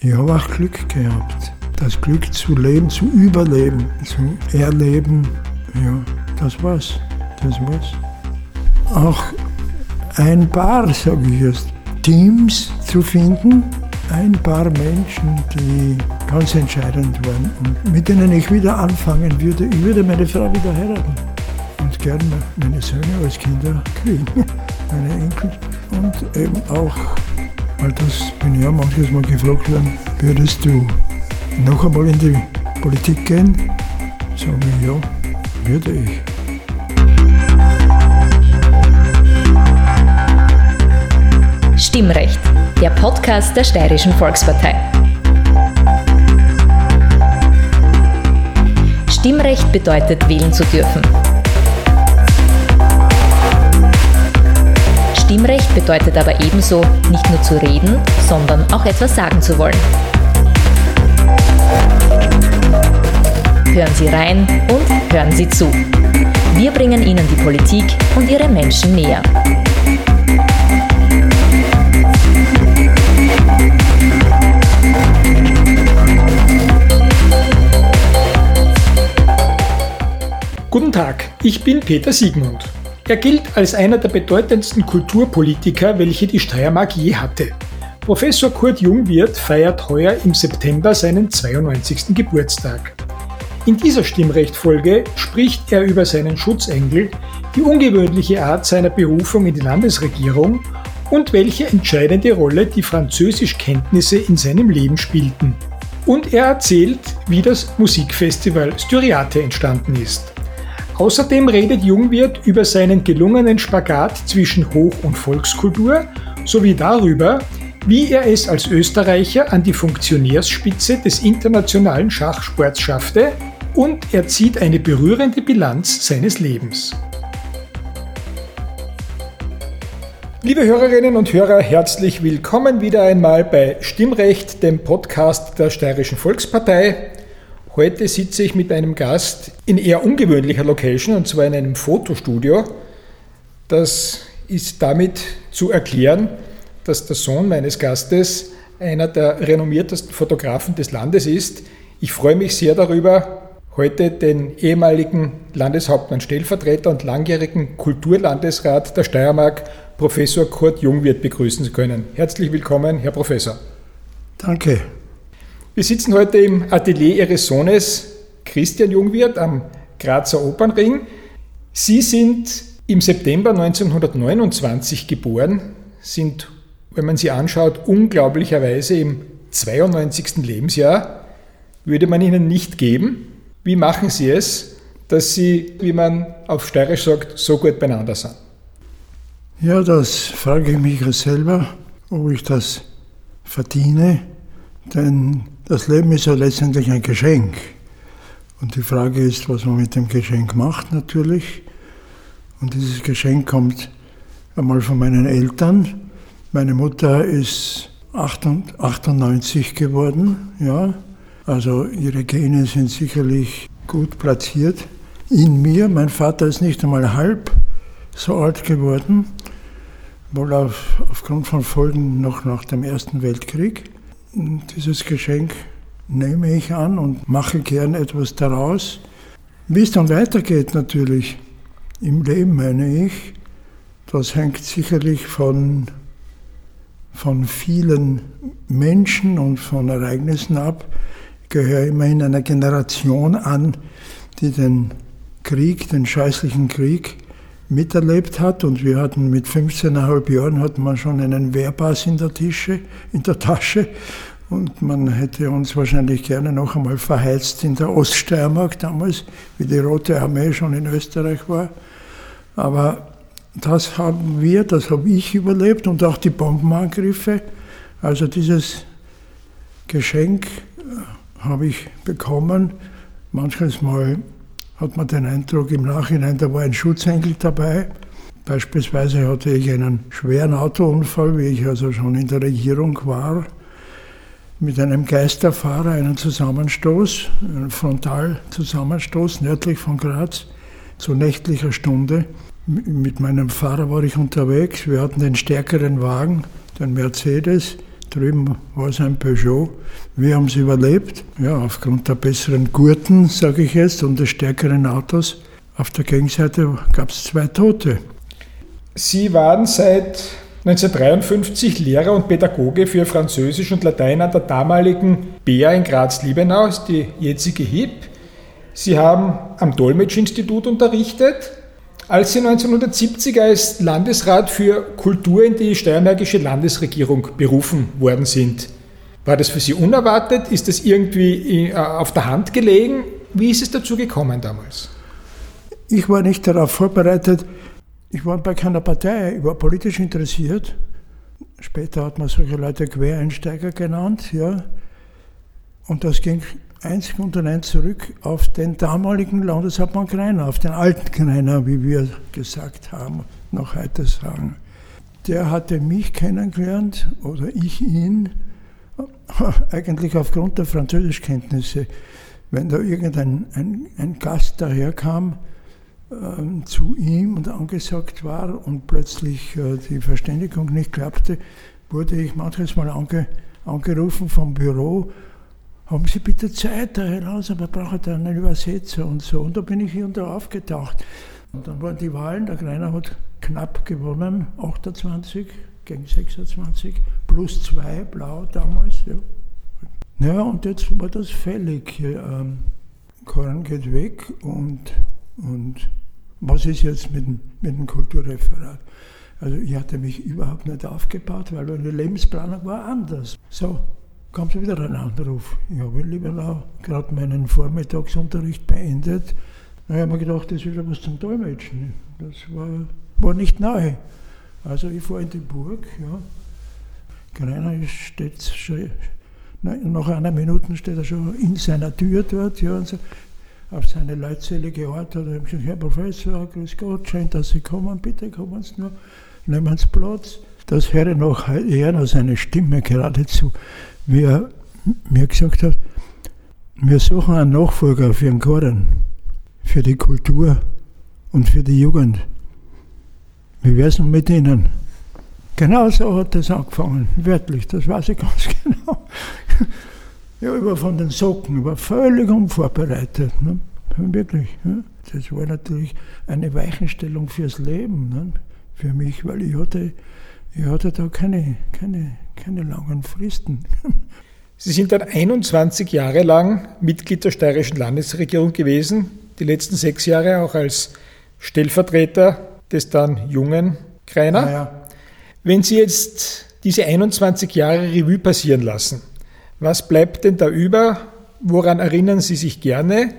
Ich habe auch Glück gehabt. Das Glück zu leben, zu überleben, zu erleben. Ja, das war's. Das war's. Auch ein paar, sage ich jetzt, Teams zu finden, ein paar Menschen, die ganz entscheidend waren und mit denen ich wieder anfangen würde. Ich würde meine Frau wieder heiraten und gerne meine Söhne als Kinder kriegen, meine Enkel. Und eben auch, weil das bin ich ja manches Mal gefragt worden, würdest du noch einmal in die Politik gehen? Sage ich, ja, würde ich. Stimmrecht, der Podcast der Steirischen Volkspartei. Stimmrecht bedeutet, wählen zu dürfen. Bedeutet aber ebenso, nicht nur zu reden, sondern auch etwas sagen zu wollen. Hören Sie rein und hören Sie zu. Wir bringen Ihnen die Politik und ihre Menschen näher. Guten Tag, ich bin Peter Siegmund. Er gilt als einer der bedeutendsten Kulturpolitiker, welche die Steiermark je hatte. Professor Kurt Jungwirth feiert heuer im September seinen 92. Geburtstag. In dieser Stimmrechtfolge spricht er über seinen Schutzengel, die ungewöhnliche Art seiner Berufung in die Landesregierung und welche entscheidende Rolle die Französischkenntnisse in seinem Leben spielten. Und er erzählt, wie das Musikfestival Styriate entstanden ist. Außerdem redet Jungwirth über seinen gelungenen Spagat zwischen Hoch- und Volkskultur sowie darüber, wie er es als Österreicher an die Funktionärsspitze des internationalen Schachsports schaffte und er zieht eine berührende Bilanz seines Lebens. Liebe Hörerinnen und Hörer, herzlich willkommen wieder einmal bei Stimmrecht, dem Podcast der Steirischen Volkspartei. Heute sitze ich mit einem Gast in eher ungewöhnlicher Location, und zwar in einem Fotostudio. Das ist damit zu erklären, dass der Sohn meines Gastes einer der renommiertesten Fotografen des Landes ist. Ich freue mich sehr darüber, heute den ehemaligen Landeshauptmann Stellvertreter und langjährigen Kulturlandesrat der Steiermark, Professor Kurt Jungwirth, begrüßen zu können. Herzlich willkommen, Herr Professor. Danke. Wir sitzen heute im Atelier Ihres Sohnes Christian Jungwirth am Grazer Opernring. Sie sind im September 1929 geboren, sind, wenn man Sie anschaut, unglaublicherweise im 92. Lebensjahr. Würde man Ihnen nicht geben. Wie machen Sie es, dass Sie, wie man auf Steirisch sagt, so gut beieinander sind? Ja, das frage ich mich selber, ob ich das verdiene, denn das Leben ist ja letztendlich ein Geschenk. Und die Frage ist, was man mit dem Geschenk macht natürlich. Und dieses Geschenk kommt einmal von meinen Eltern. Meine Mutter ist 98 geworden, ja. Also ihre Gene sind sicherlich gut platziert in mir. Mein Vater ist nicht einmal halb so alt geworden, wohl auf, aufgrund von Folgen noch nach dem Ersten Weltkrieg. Dieses Geschenk nehme ich an und mache gern etwas daraus. Wie es dann weitergeht natürlich im Leben, meine ich, das hängt sicherlich von, von vielen Menschen und von Ereignissen ab. Ich gehöre immerhin einer Generation an, die den Krieg, den scheißlichen Krieg, miterlebt hat und wir hatten mit 15,5 Jahren hatten wir schon einen Wehrpass in der, Tische, in der Tasche und man hätte uns wahrscheinlich gerne noch einmal verheizt in der Oststeiermark damals, wie die Rote Armee schon in Österreich war. Aber das haben wir, das habe ich überlebt und auch die Bombenangriffe. Also dieses Geschenk äh, habe ich bekommen. Manches Mal hat man den Eindruck im Nachhinein, da war ein Schutzengel dabei. Beispielsweise hatte ich einen schweren Autounfall, wie ich also schon in der Regierung war, mit einem Geisterfahrer einen Zusammenstoß, einen Frontalzusammenstoß nördlich von Graz zu nächtlicher Stunde. Mit meinem Fahrer war ich unterwegs. Wir hatten den stärkeren Wagen, den Mercedes, Drüben war es ein Peugeot. Wir haben es überlebt, ja, aufgrund der besseren Gurten, sage ich jetzt, und des stärkeren Autos. Auf der Gegenseite gab es zwei Tote. Sie waren seit 1953 Lehrer und Pädagoge für Französisch und Latein an der damaligen BEA in Graz-Liebenau, die jetzige HIP. Sie haben am Dolmetschinstitut unterrichtet. Als Sie 1970 als Landesrat für Kultur in die steiermärkische Landesregierung berufen worden sind, war das für Sie unerwartet? Ist das irgendwie äh, auf der Hand gelegen? Wie ist es dazu gekommen damals? Ich war nicht darauf vorbereitet. Ich war bei keiner Partei, ich war politisch interessiert. Später hat man solche Leute Quereinsteiger genannt, ja. Und das ging einzig und allein zurück auf den damaligen Landeshauptmann Greiner, auf den alten Greiner, wie wir gesagt haben, noch heute sagen. Der hatte mich kennengelernt oder ich ihn, eigentlich aufgrund der Französischkenntnisse. Wenn da irgendein ein, ein Gast daherkam, ähm, zu ihm und angesagt war und plötzlich äh, die Verständigung nicht klappte, wurde ich manches Mal ange, angerufen vom Büro, haben Sie bitte Zeit da heraus, aber braucht einen Übersetzer und so. Und da bin ich hier und da aufgetaucht. Und dann waren die Wahlen, der Greiner hat knapp gewonnen, 28 gegen 26, plus 2 blau damals. Ja. ja, und jetzt war das fällig. Ähm, Koran geht weg und, und was ist jetzt mit dem, mit dem Kulturreferat? Also ich hatte mich überhaupt nicht aufgebaut, weil meine Lebensplanung war anders. So, kam schon wieder ein Anruf. Ich habe lieber gerade meinen Vormittagsunterricht beendet. Da habe ich mir gedacht, das ist ja was zum Dolmetschen. Das war, war nicht nahe. Also ich fahre in die Burg, ja. Greiner steht schon, nach einer Minute steht er schon in seiner Tür dort, ja, und so auf seine leutselige Art hat er gesagt, Herr Professor, grüß Gott, schön, dass Sie kommen, bitte kommen Sie nur, nehmen Sie Platz. Das höre ich noch eher noch seine Stimme geradezu, wie er mir gesagt hat, wir suchen einen Nachfolger für den Choren, für die Kultur und für die Jugend. Wie wäre es mit Ihnen? Genau so hat das angefangen, wörtlich, das weiß ich ganz genau. Ja, war von den Socken, war völlig unvorbereitet. Ne? Wirklich. Ne? Das war natürlich eine Weichenstellung fürs Leben, ne? für mich, weil ich hatte, ich hatte da keine, keine, keine langen Fristen. Sie sind dann 21 Jahre lang Mitglied der steirischen Landesregierung gewesen, die letzten sechs Jahre auch als Stellvertreter des dann jungen Kreiner. Ja, ja. Wenn Sie jetzt diese 21 Jahre Revue passieren lassen, was bleibt denn da über? Woran erinnern Sie sich gerne?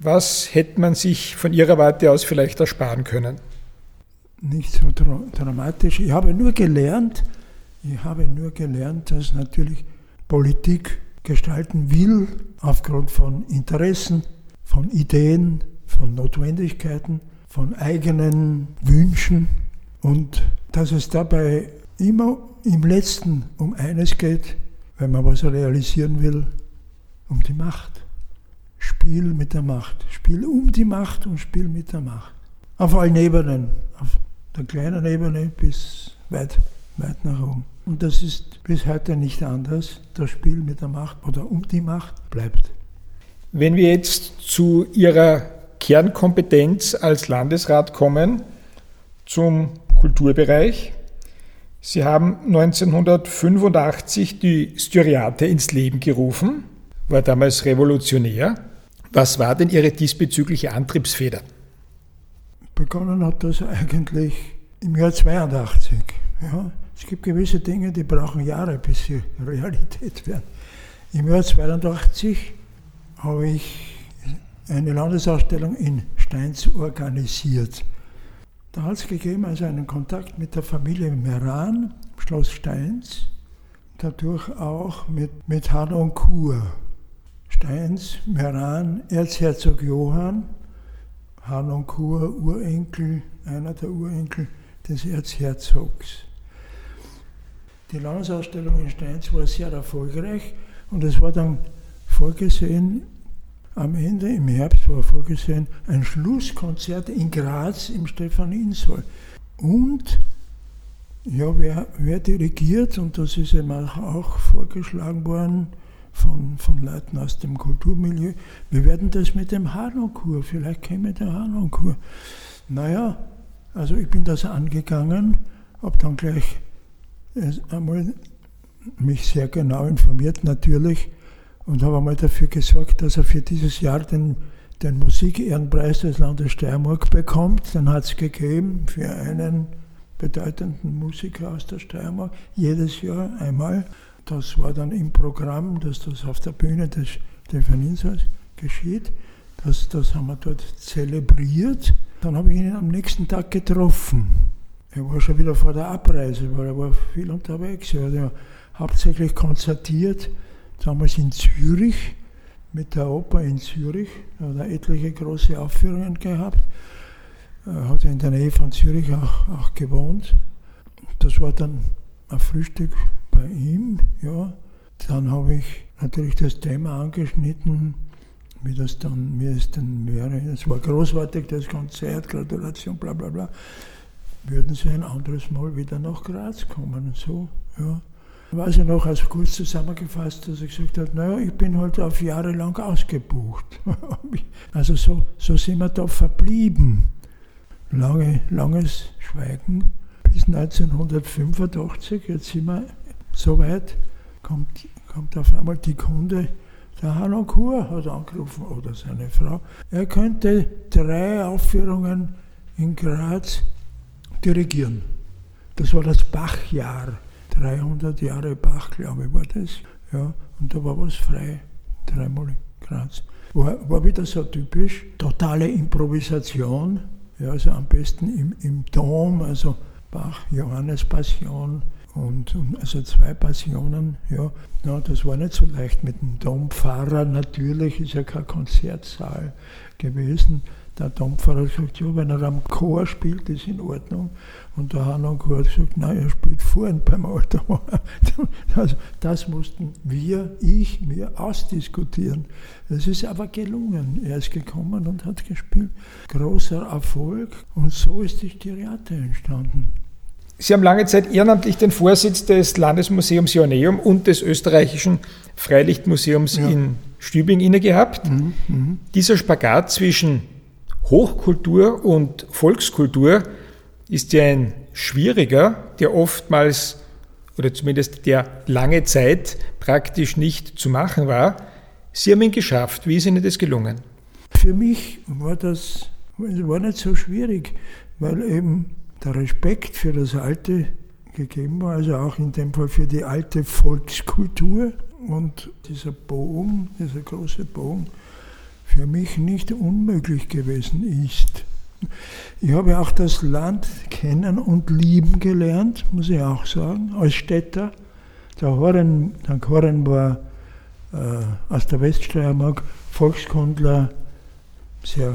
Was hätte man sich von Ihrer Warte aus vielleicht ersparen können? Nicht so dramatisch. Ich habe nur gelernt, ich habe nur gelernt, dass natürlich Politik gestalten will aufgrund von Interessen, von Ideen, von Notwendigkeiten, von eigenen Wünschen und dass es dabei immer im letzten um eines geht, wenn man was realisieren will, um die Macht. Spiel mit der Macht. Spiel um die Macht und Spiel mit der Macht. Auf allen Ebenen. Auf der kleinen Ebene bis weit, weit nach oben. Und das ist bis heute nicht anders. Das Spiel mit der Macht oder um die Macht bleibt. Wenn wir jetzt zu Ihrer Kernkompetenz als Landesrat kommen, zum Kulturbereich, Sie haben 1985 die Styriate ins Leben gerufen, war damals revolutionär. Was war denn Ihre diesbezügliche Antriebsfeder? Begonnen hat das eigentlich im Jahr 82. Ja, es gibt gewisse Dinge, die brauchen Jahre, bis sie Realität werden. Im Jahr 82 habe ich eine Landesausstellung in Steins organisiert. Da hat es gegeben also einen Kontakt mit der Familie Meran, Schloss Steins, dadurch auch mit, mit Han und Kur. Steins, Meran, Erzherzog Johann, Han und Kur, Urenkel, einer der Urenkel des Erzherzogs. Die Landesausstellung in Steins war sehr erfolgreich und es war dann vorgesehen, am Ende im Herbst war vorgesehen ein Schlusskonzert in Graz im Stefan Insoll. Und ja, wer, wer dirigiert, und das ist eben auch vorgeschlagen worden von, von Leuten aus dem Kulturmilieu, wir werden das mit dem Hanonkur, vielleicht käme der Hanonkur. Naja, also ich bin das angegangen, habe dann gleich einmal mich sehr genau informiert natürlich und habe einmal dafür gesorgt, dass er für dieses Jahr den, den Musikehrenpreis des Landes Steiermark bekommt. Den hat es gegeben für einen bedeutenden Musiker aus der Steiermark, jedes Jahr einmal. Das war dann im Programm, dass das auf der Bühne des Stephaninsals geschieht. Das, das haben wir dort zelebriert. Dann habe ich ihn am nächsten Tag getroffen. Er war schon wieder vor der Abreise, weil er war viel unterwegs. Er hat ja hauptsächlich konzertiert, damals in Zürich, mit der Oper in Zürich. Er hat etliche große Aufführungen gehabt. Er hat in der Nähe von Zürich auch, auch gewohnt. Das war dann ein Frühstück bei ihm. Ja. Dann habe ich natürlich das Thema angeschnitten, wie das dann, wie es dann wäre. Es war großartig, das Konzert, Gratulation, bla bla bla. Würden Sie ein anderes Mal wieder nach Graz kommen so, ja. Weiß ich noch, also kurz zusammengefasst, dass ich gesagt habe, naja, ich bin halt auf Jahre lang ausgebucht. also so, so sind wir da verblieben. Lange, langes Schweigen bis 1985, jetzt sind wir so weit, kommt, kommt auf einmal die Kunde, der Hanno Kur hat angerufen, oder seine Frau, er könnte drei Aufführungen in Graz dirigieren. Das war das Bachjahr, 300 Jahre Bach, glaube ich, war das. Ja, und da war was frei, dreimal in Graz. War, war wieder so typisch, totale Improvisation, ja, also am besten im, im Dom, also Bach, Johannes Passion, und, und, also zwei Passionen, ja. ja. Das war nicht so leicht mit dem Dompfarrer. Natürlich ist ja kein Konzertsaal gewesen. Der Dompfarrer hat gesagt, ja, wenn er am Chor spielt, ist in Ordnung. Und der Hanon Chor hat gesagt, nein, er spielt vorhin beim Altar. Also das mussten wir, ich, mir ausdiskutieren. Das ist aber gelungen. Er ist gekommen und hat gespielt. Großer Erfolg. Und so ist die Styriate entstanden. Sie haben lange Zeit ehrenamtlich den Vorsitz des Landesmuseums Joanneum und des österreichischen Freilichtmuseums ja. in Stübing inne gehabt. Mhm, mh. Dieser Spagat zwischen Hochkultur und Volkskultur ist ja ein schwieriger, der oftmals oder zumindest der lange Zeit praktisch nicht zu machen war. Sie haben ihn geschafft. Wie ist Ihnen das gelungen? Für mich war das war nicht so schwierig, weil eben der Respekt für das Alte gegeben war, also auch in dem Fall für die alte Volkskultur. Und dieser Bogen, dieser große Bogen, für mich nicht unmöglich gewesen ist. Ich habe auch das Land kennen und lieben gelernt, muss ich auch sagen, als Städter. Der Horren, der Horren war äh, aus der Weststeiermark Volkskundler, sehr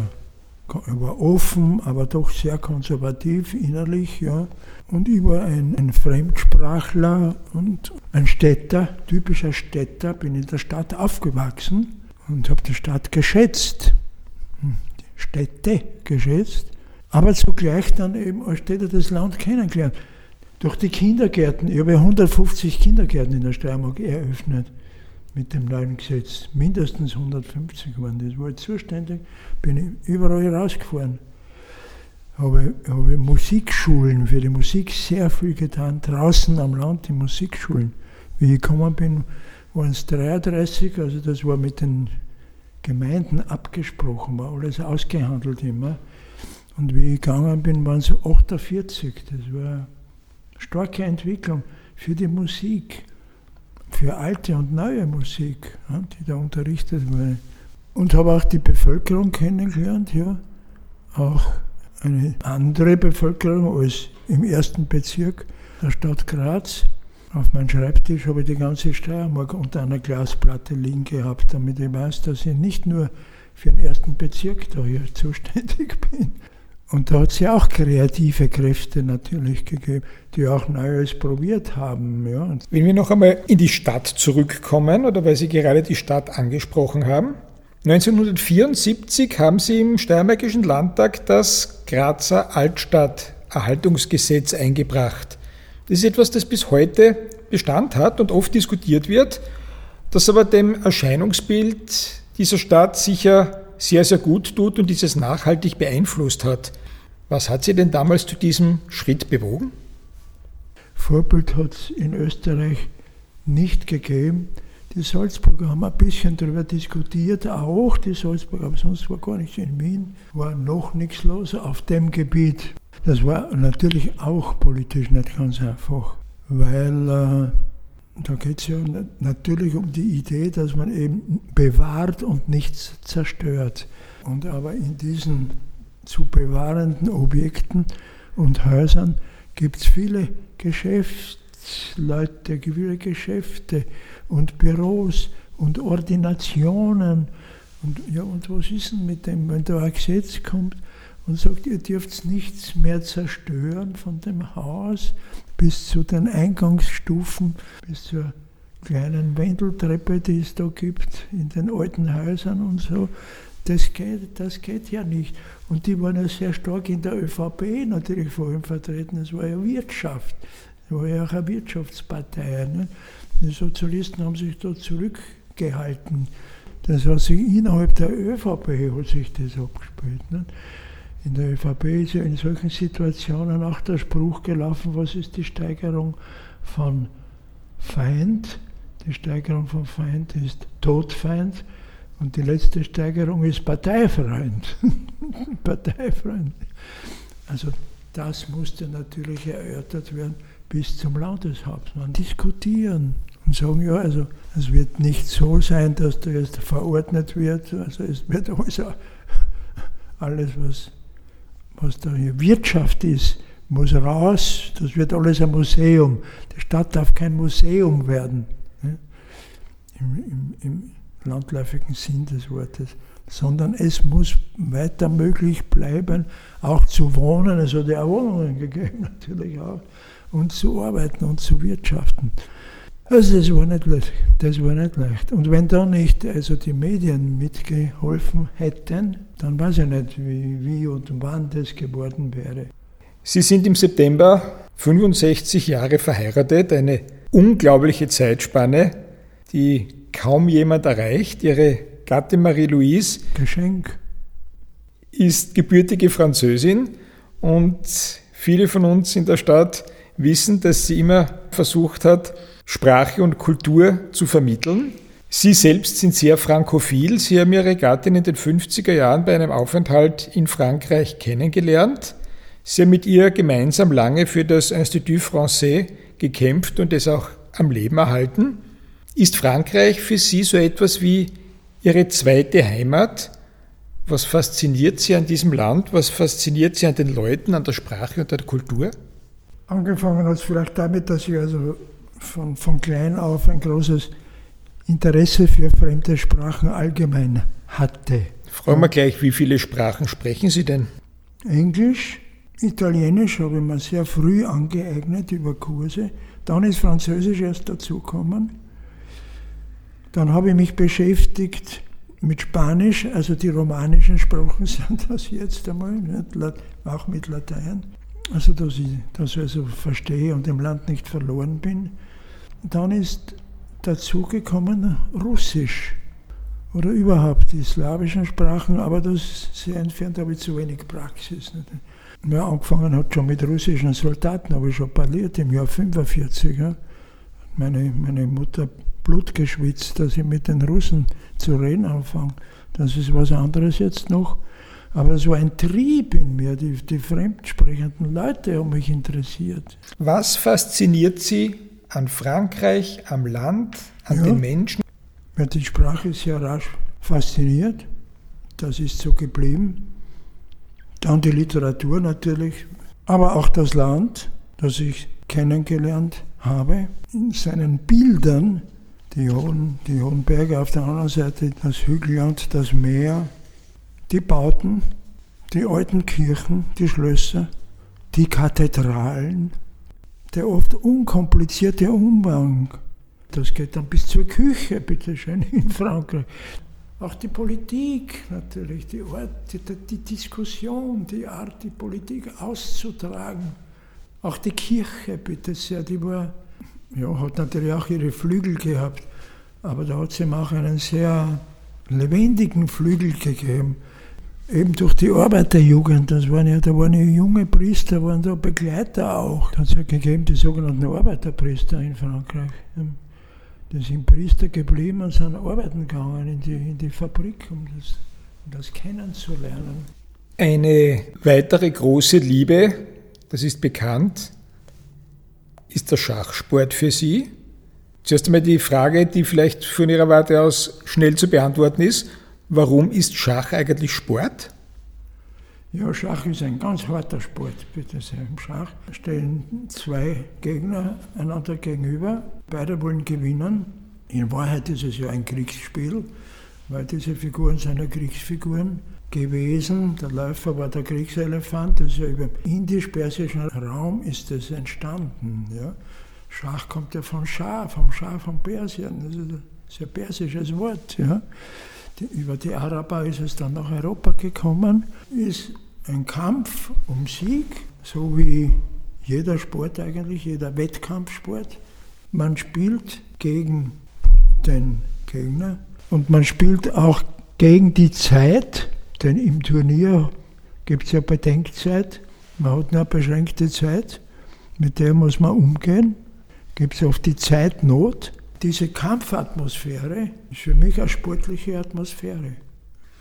war offen, aber doch sehr konservativ innerlich. Ja. Und ich war ein, ein Fremdsprachler und ein Städter, typischer Städter, bin in der Stadt aufgewachsen und habe die Stadt geschätzt, hm, Städte geschätzt, aber zugleich dann eben als Städter das Land kennengelernt. Durch die Kindergärten, ich habe 150 Kindergärten in der Steiermark eröffnet mit dem neuen Gesetz. Mindestens 150 waren das. War zuständig, bin ich überall rausgefahren. Habe, habe Musikschulen, für die Musik sehr viel getan, draußen am Land, die Musikschulen. Wie ich gekommen bin, waren es 33, also das war mit den Gemeinden abgesprochen, war alles ausgehandelt immer. Und wie ich gegangen bin, waren es 48. Das war eine starke Entwicklung für die Musik für alte und neue Musik, die da unterrichtet wurde. Und habe auch die Bevölkerung kennengelernt, ja. Auch eine andere Bevölkerung als im ersten Bezirk der Stadt Graz. Auf meinem Schreibtisch habe ich die ganze Steiermark unter einer Glasplatte liegen gehabt, damit ich weiß, dass ich nicht nur für den ersten Bezirk da hier zuständig bin, und da hat es ja auch kreative Kräfte natürlich gegeben, die auch Neues probiert haben. Ja. Wenn wir noch einmal in die Stadt zurückkommen, oder weil Sie gerade die Stadt angesprochen haben. 1974 haben Sie im Steiermärkischen Landtag das Grazer Altstadterhaltungsgesetz eingebracht. Das ist etwas, das bis heute Bestand hat und oft diskutiert wird, das aber dem Erscheinungsbild dieser Stadt sicher sehr, sehr gut tut und dieses nachhaltig beeinflusst hat. Was hat Sie denn damals zu diesem Schritt bewogen? Vorbild hat es in Österreich nicht gegeben. Die Salzburger haben ein bisschen darüber diskutiert, auch die Salzburger, aber sonst war gar nichts in Wien, war noch nichts los auf dem Gebiet. Das war natürlich auch politisch nicht ganz einfach, weil äh, da geht es ja natürlich um die Idee, dass man eben bewahrt und nichts zerstört. Und aber in diesen zu bewahrenden Objekten und Häusern gibt es viele Geschäftsleute, viele Geschäfte und Büros und Ordinationen. Und, ja, und was ist denn mit dem, wenn da ein Gesetz kommt und sagt, ihr dürft nichts mehr zerstören von dem Haus bis zu den Eingangsstufen, bis zur kleinen Wendeltreppe, die es da gibt in den alten Häusern und so. Das geht, das geht ja nicht. Und die waren ja sehr stark in der ÖVP natürlich vor allem vertreten. Das war ja Wirtschaft. Das war ja auch eine Wirtschaftspartei. Ne? Die Sozialisten haben sich da zurückgehalten. Das hat sich innerhalb der ÖVP hat sich das abgespielt. Ne? In der ÖVP ist ja in solchen Situationen auch der Spruch gelaufen, was ist die Steigerung von Feind? Die Steigerung von Feind ist Todfeind. Und die letzte Steigerung ist Parteifreund. Parteifreund. Also das musste natürlich erörtert werden bis zum Landeshauptmann. Diskutieren und sagen, ja, also es wird nicht so sein, dass da jetzt verordnet wird. Also es wird also alles, was, was da hier Wirtschaft ist, muss raus. Das wird alles ein Museum. Die Stadt darf kein Museum werden. Im, im, im landläufigen Sinn des Wortes, sondern es muss weiter möglich bleiben, auch zu wohnen, es hat ja Wohnungen gegeben natürlich auch, und zu arbeiten und zu wirtschaften. Also das war nicht leicht. Das war nicht leicht. Und wenn da nicht also die Medien mitgeholfen hätten, dann weiß ich nicht, wie, wie und wann das geworden wäre. Sie sind im September 65 Jahre verheiratet, eine unglaubliche Zeitspanne, die kaum jemand erreicht. Ihre Gattin Marie-Louise Geschenk. ist gebürtige Französin und viele von uns in der Stadt wissen, dass sie immer versucht hat, Sprache und Kultur zu vermitteln. Sie selbst sind sehr frankophil. Sie haben Ihre Gattin in den 50er Jahren bei einem Aufenthalt in Frankreich kennengelernt. Sie haben mit ihr gemeinsam lange für das Institut Français gekämpft und es auch am Leben erhalten. Ist Frankreich für Sie so etwas wie Ihre zweite Heimat? Was fasziniert Sie an diesem Land? Was fasziniert Sie an den Leuten, an der Sprache und der Kultur? Angefangen hat es vielleicht damit, dass ich also von, von klein auf ein großes Interesse für fremde Sprachen allgemein hatte. Fragen wir gleich, wie viele Sprachen sprechen Sie denn? Englisch, Italienisch habe ich mir sehr früh angeeignet über Kurse. Dann ist Französisch erst dazugekommen. Dann habe ich mich beschäftigt mit Spanisch, also die romanischen Sprachen sind das jetzt einmal, auch mit Latein, also dass ich das also verstehe und im Land nicht verloren bin. Dann ist dazugekommen Russisch oder überhaupt die slawischen Sprachen, aber das sehr entfernt, habe ich zu wenig Praxis. Ja, angefangen hat schon mit russischen Soldaten, habe ich schon parliert im Jahr 45. Ja. Meine, meine Mutter Blut geschwitzt, dass ich mit den Russen zu reden anfange. Das ist was anderes jetzt noch. Aber es war ein Trieb in mir, die, die fremdsprechenden Leute haben mich interessiert. Was fasziniert Sie an Frankreich, am Land, an ja, den Menschen? Mir die Sprache sehr rasch fasziniert. Das ist so geblieben. Dann die Literatur natürlich, aber auch das Land, das ich kennengelernt habe. In seinen Bildern die hohen, die hohen Berge auf der anderen Seite, das Hügelland, das Meer, die Bauten, die alten Kirchen, die Schlösser, die Kathedralen, der oft unkomplizierte Umgang. Das geht dann bis zur Küche, bitteschön, in Frankreich. Auch die Politik natürlich, die, Art, die, die Diskussion, die Art, die Politik auszutragen Auch die Kirche, bitte sehr, die war, ja, hat natürlich auch ihre Flügel gehabt, aber da hat es ihm auch einen sehr lebendigen Flügel gegeben. Eben durch die Arbeiterjugend, das waren ja, da waren ja junge Priester, waren da Begleiter auch. Da hat es ja gegeben, die sogenannten Arbeiterpriester in Frankreich. Die sind Priester geblieben und sind arbeiten gegangen in die, in die Fabrik, um das, um das kennenzulernen. Eine weitere große Liebe, das ist bekannt, ist der Schachsport für Sie. Zuerst einmal die Frage, die vielleicht von Ihrer Warte aus schnell zu beantworten ist. Warum ist Schach eigentlich Sport? Ja, Schach ist ein ganz harter Sport, bitte sehr. Im Schach stehen zwei Gegner einander gegenüber. Beide wollen gewinnen. In Wahrheit ist es ja ein Kriegsspiel, weil diese Figuren sind ja Kriegsfiguren gewesen. Der Läufer war der Kriegselefant. Also über indisch-persischen Raum ist das entstanden. Ja. Schach kommt ja von Schah, vom Schah von Persien. Das ist ein persisches Wort. Ja. Die, über die Araber ist es dann nach Europa gekommen. Ist ein Kampf um Sieg, so wie jeder Sport eigentlich, jeder Wettkampfsport. Man spielt gegen den Gegner und man spielt auch gegen die Zeit, denn im Turnier gibt es ja Bedenkzeit. Man hat nur beschränkte Zeit, mit der muss man umgehen gibt es oft die Zeitnot. Diese Kampfatmosphäre ist für mich eine sportliche Atmosphäre.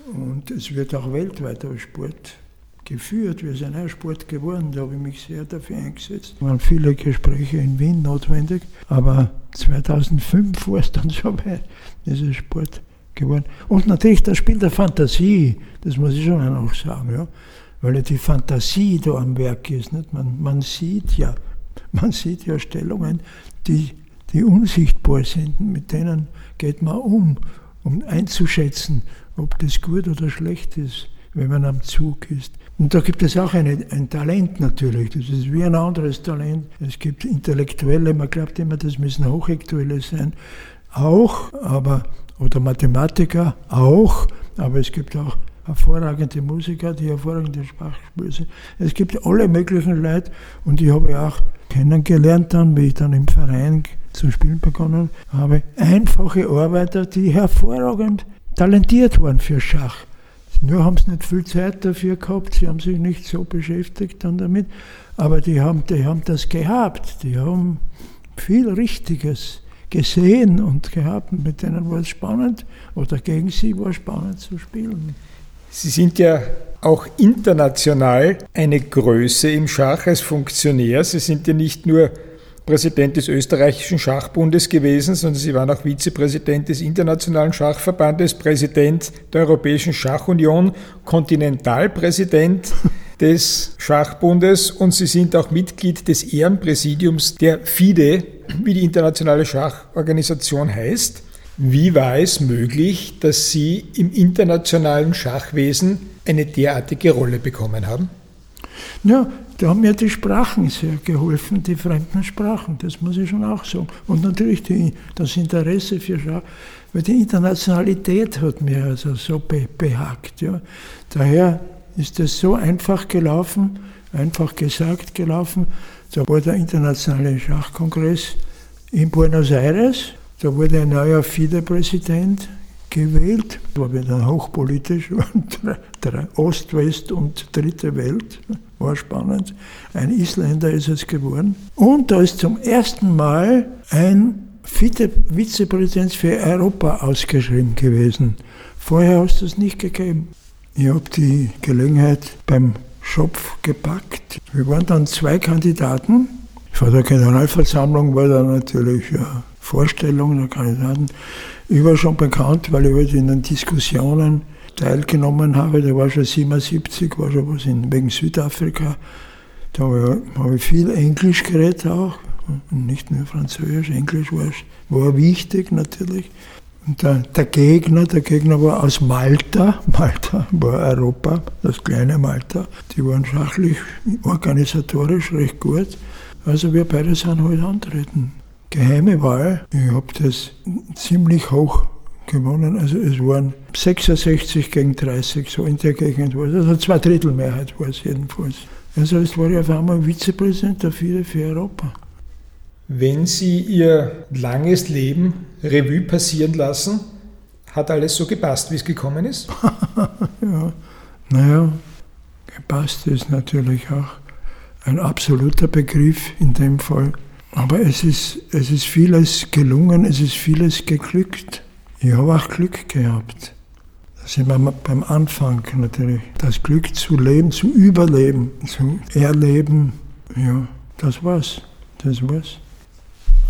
Und es wird auch weltweit als Sport geführt. Wir sind auch Sport geworden, da habe ich mich sehr dafür eingesetzt. Es waren viele Gespräche in Wien notwendig, aber 2005 war es dann so weit, dieser Sport geworden. Und natürlich das Spiel der Fantasie, das muss ich schon auch sagen, ja? weil die Fantasie da am Werk ist. Nicht? Man, man sieht ja man sieht ja Stellungen, die, die unsichtbar sind, mit denen geht man um, um einzuschätzen, ob das gut oder schlecht ist, wenn man am Zug ist. Und da gibt es auch eine, ein Talent natürlich, das ist wie ein anderes Talent. Es gibt Intellektuelle, man glaubt immer, das müssen Hochaktuelle sein, auch, aber, oder Mathematiker auch, aber es gibt auch hervorragende Musiker, die hervorragende Sprachspür sind. Es gibt alle möglichen Leute und ich habe auch kennengelernt dann, wie ich dann im Verein zu spielen begonnen habe, einfache Arbeiter, die hervorragend talentiert waren für Schach. Nur haben sie nicht viel Zeit dafür gehabt, sie haben sich nicht so beschäftigt dann damit, aber die haben, die haben das gehabt, die haben viel Richtiges gesehen und gehabt, mit denen war es spannend oder gegen sie war es spannend zu spielen. Sie sind ja auch international eine Größe im Schach als Funktionär. Sie sind ja nicht nur Präsident des österreichischen Schachbundes gewesen, sondern Sie waren auch Vizepräsident des Internationalen Schachverbandes, Präsident der Europäischen Schachunion, Kontinentalpräsident des Schachbundes und Sie sind auch Mitglied des Ehrenpräsidiums der FIDE, wie die internationale Schachorganisation heißt. Wie war es möglich, dass Sie im internationalen Schachwesen eine derartige Rolle bekommen haben? Ja, da haben mir die Sprachen sehr geholfen, die fremden Sprachen, das muss ich schon auch sagen. Und natürlich die, das Interesse für Schach, weil die Internationalität hat mir also so be, behagt. Ja. Daher ist es so einfach gelaufen, einfach gesagt gelaufen. Da war der Internationale Schachkongress in Buenos Aires da wurde ein neuer FIDE-Präsident gewählt, war wieder hochpolitisch, der Ost, West und Dritte Welt, war spannend. Ein Isländer ist es geworden. Und da ist zum ersten Mal ein Vizepräsident für Europa ausgeschrieben gewesen. Vorher hast du es nicht gegeben. Ich habe die Gelegenheit beim Schopf gepackt. Wir waren dann zwei Kandidaten. Vor der Generalversammlung war da natürlich ja, Vorstellungen der Kandidaten. Ich war schon bekannt, weil ich halt in den Diskussionen teilgenommen habe. Da war schon 77, war schon was in, wegen Südafrika. Da habe ich viel Englisch geredet auch. Nicht nur Französisch, Englisch war, war wichtig natürlich. Und der, der, Gegner, der Gegner war aus Malta. Malta war Europa, das kleine Malta. Die waren schachlich, organisatorisch recht gut. Also wir beide sind halt antreten geheime Wahl. Ich habe das ziemlich hoch gewonnen. Also es waren 66 gegen 30, so in der Gegend war es. Also zwei Drittel Mehrheit war es jedenfalls. Also jetzt war ich auf einmal Vizepräsident der FIDE für Europa. Wenn Sie Ihr langes Leben Revue passieren lassen, hat alles so gepasst, wie es gekommen ist? ja, naja, gepasst ist natürlich auch ein absoluter Begriff in dem Fall. Aber es ist, es ist vieles gelungen, es ist vieles geglückt. Ich habe auch Glück gehabt. Das ist immer beim Anfang natürlich. Das Glück zu leben, zu überleben, zu erleben. Ja, das war's. Das war's.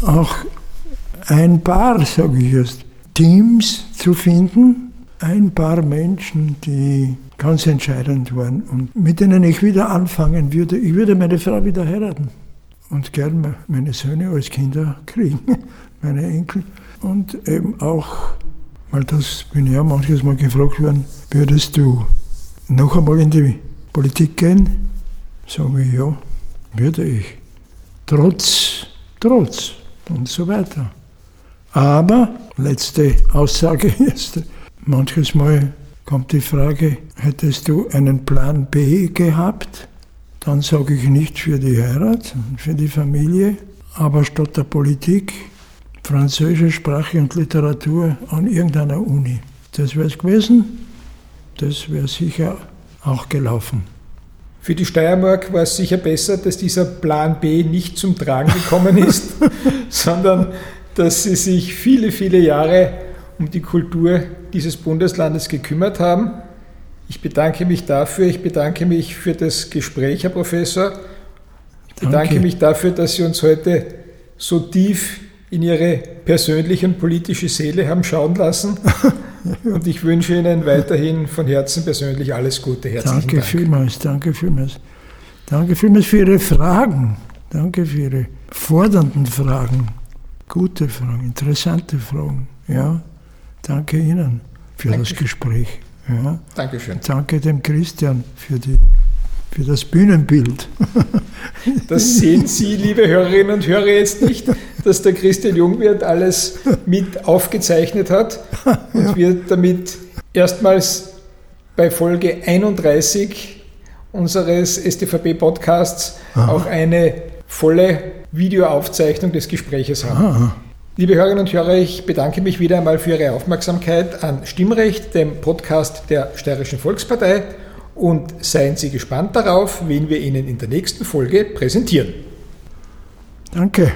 Auch ein paar, sage ich jetzt, Teams zu finden, ein paar Menschen, die ganz entscheidend waren und mit denen ich wieder anfangen würde. Ich würde meine Frau wieder heiraten und gern meine Söhne als Kinder kriegen, meine Enkel. Und eben auch, weil das bin ich ja manches Mal gefragt worden, würdest du noch einmal in die Politik gehen? Sage ich ja, würde ich. Trotz, trotz und so weiter. Aber, letzte Aussage jetzt, manches Mal kommt die Frage, hättest du einen Plan B gehabt? Dann sage ich nicht für die Heirat, für die Familie, aber statt der Politik Französisch, Sprache und Literatur an irgendeiner Uni. Das wäre es gewesen, das wäre sicher auch gelaufen. Für die Steiermark war es sicher besser, dass dieser Plan B nicht zum Tragen gekommen ist, sondern dass sie sich viele, viele Jahre um die Kultur dieses Bundeslandes gekümmert haben. Ich bedanke mich dafür. Ich bedanke mich für das Gespräch, Herr Professor. Ich bedanke Danke. mich dafür, dass Sie uns heute so tief in Ihre persönliche und politische Seele haben schauen lassen. Und ich wünsche Ihnen weiterhin von Herzen persönlich alles Gute. Herzlichen danke Dank. vielmals, danke vielmals. Danke vielmals für Ihre Fragen. Danke für Ihre fordernden Fragen. Gute Fragen, interessante Fragen. Ja, danke Ihnen für danke. das Gespräch. Ja. Dankeschön. Danke dem Christian für, die, für das Bühnenbild. Das sehen Sie, liebe Hörerinnen und Hörer, jetzt nicht, dass der Christian Jungwirth alles mit aufgezeichnet hat und ja. wir damit erstmals bei Folge 31 unseres STVP-Podcasts auch eine volle Videoaufzeichnung des Gespräches haben. Aha. Liebe Hörerinnen und Hörer, ich bedanke mich wieder einmal für Ihre Aufmerksamkeit an Stimmrecht, dem Podcast der Steirischen Volkspartei und seien Sie gespannt darauf, wen wir Ihnen in der nächsten Folge präsentieren. Danke.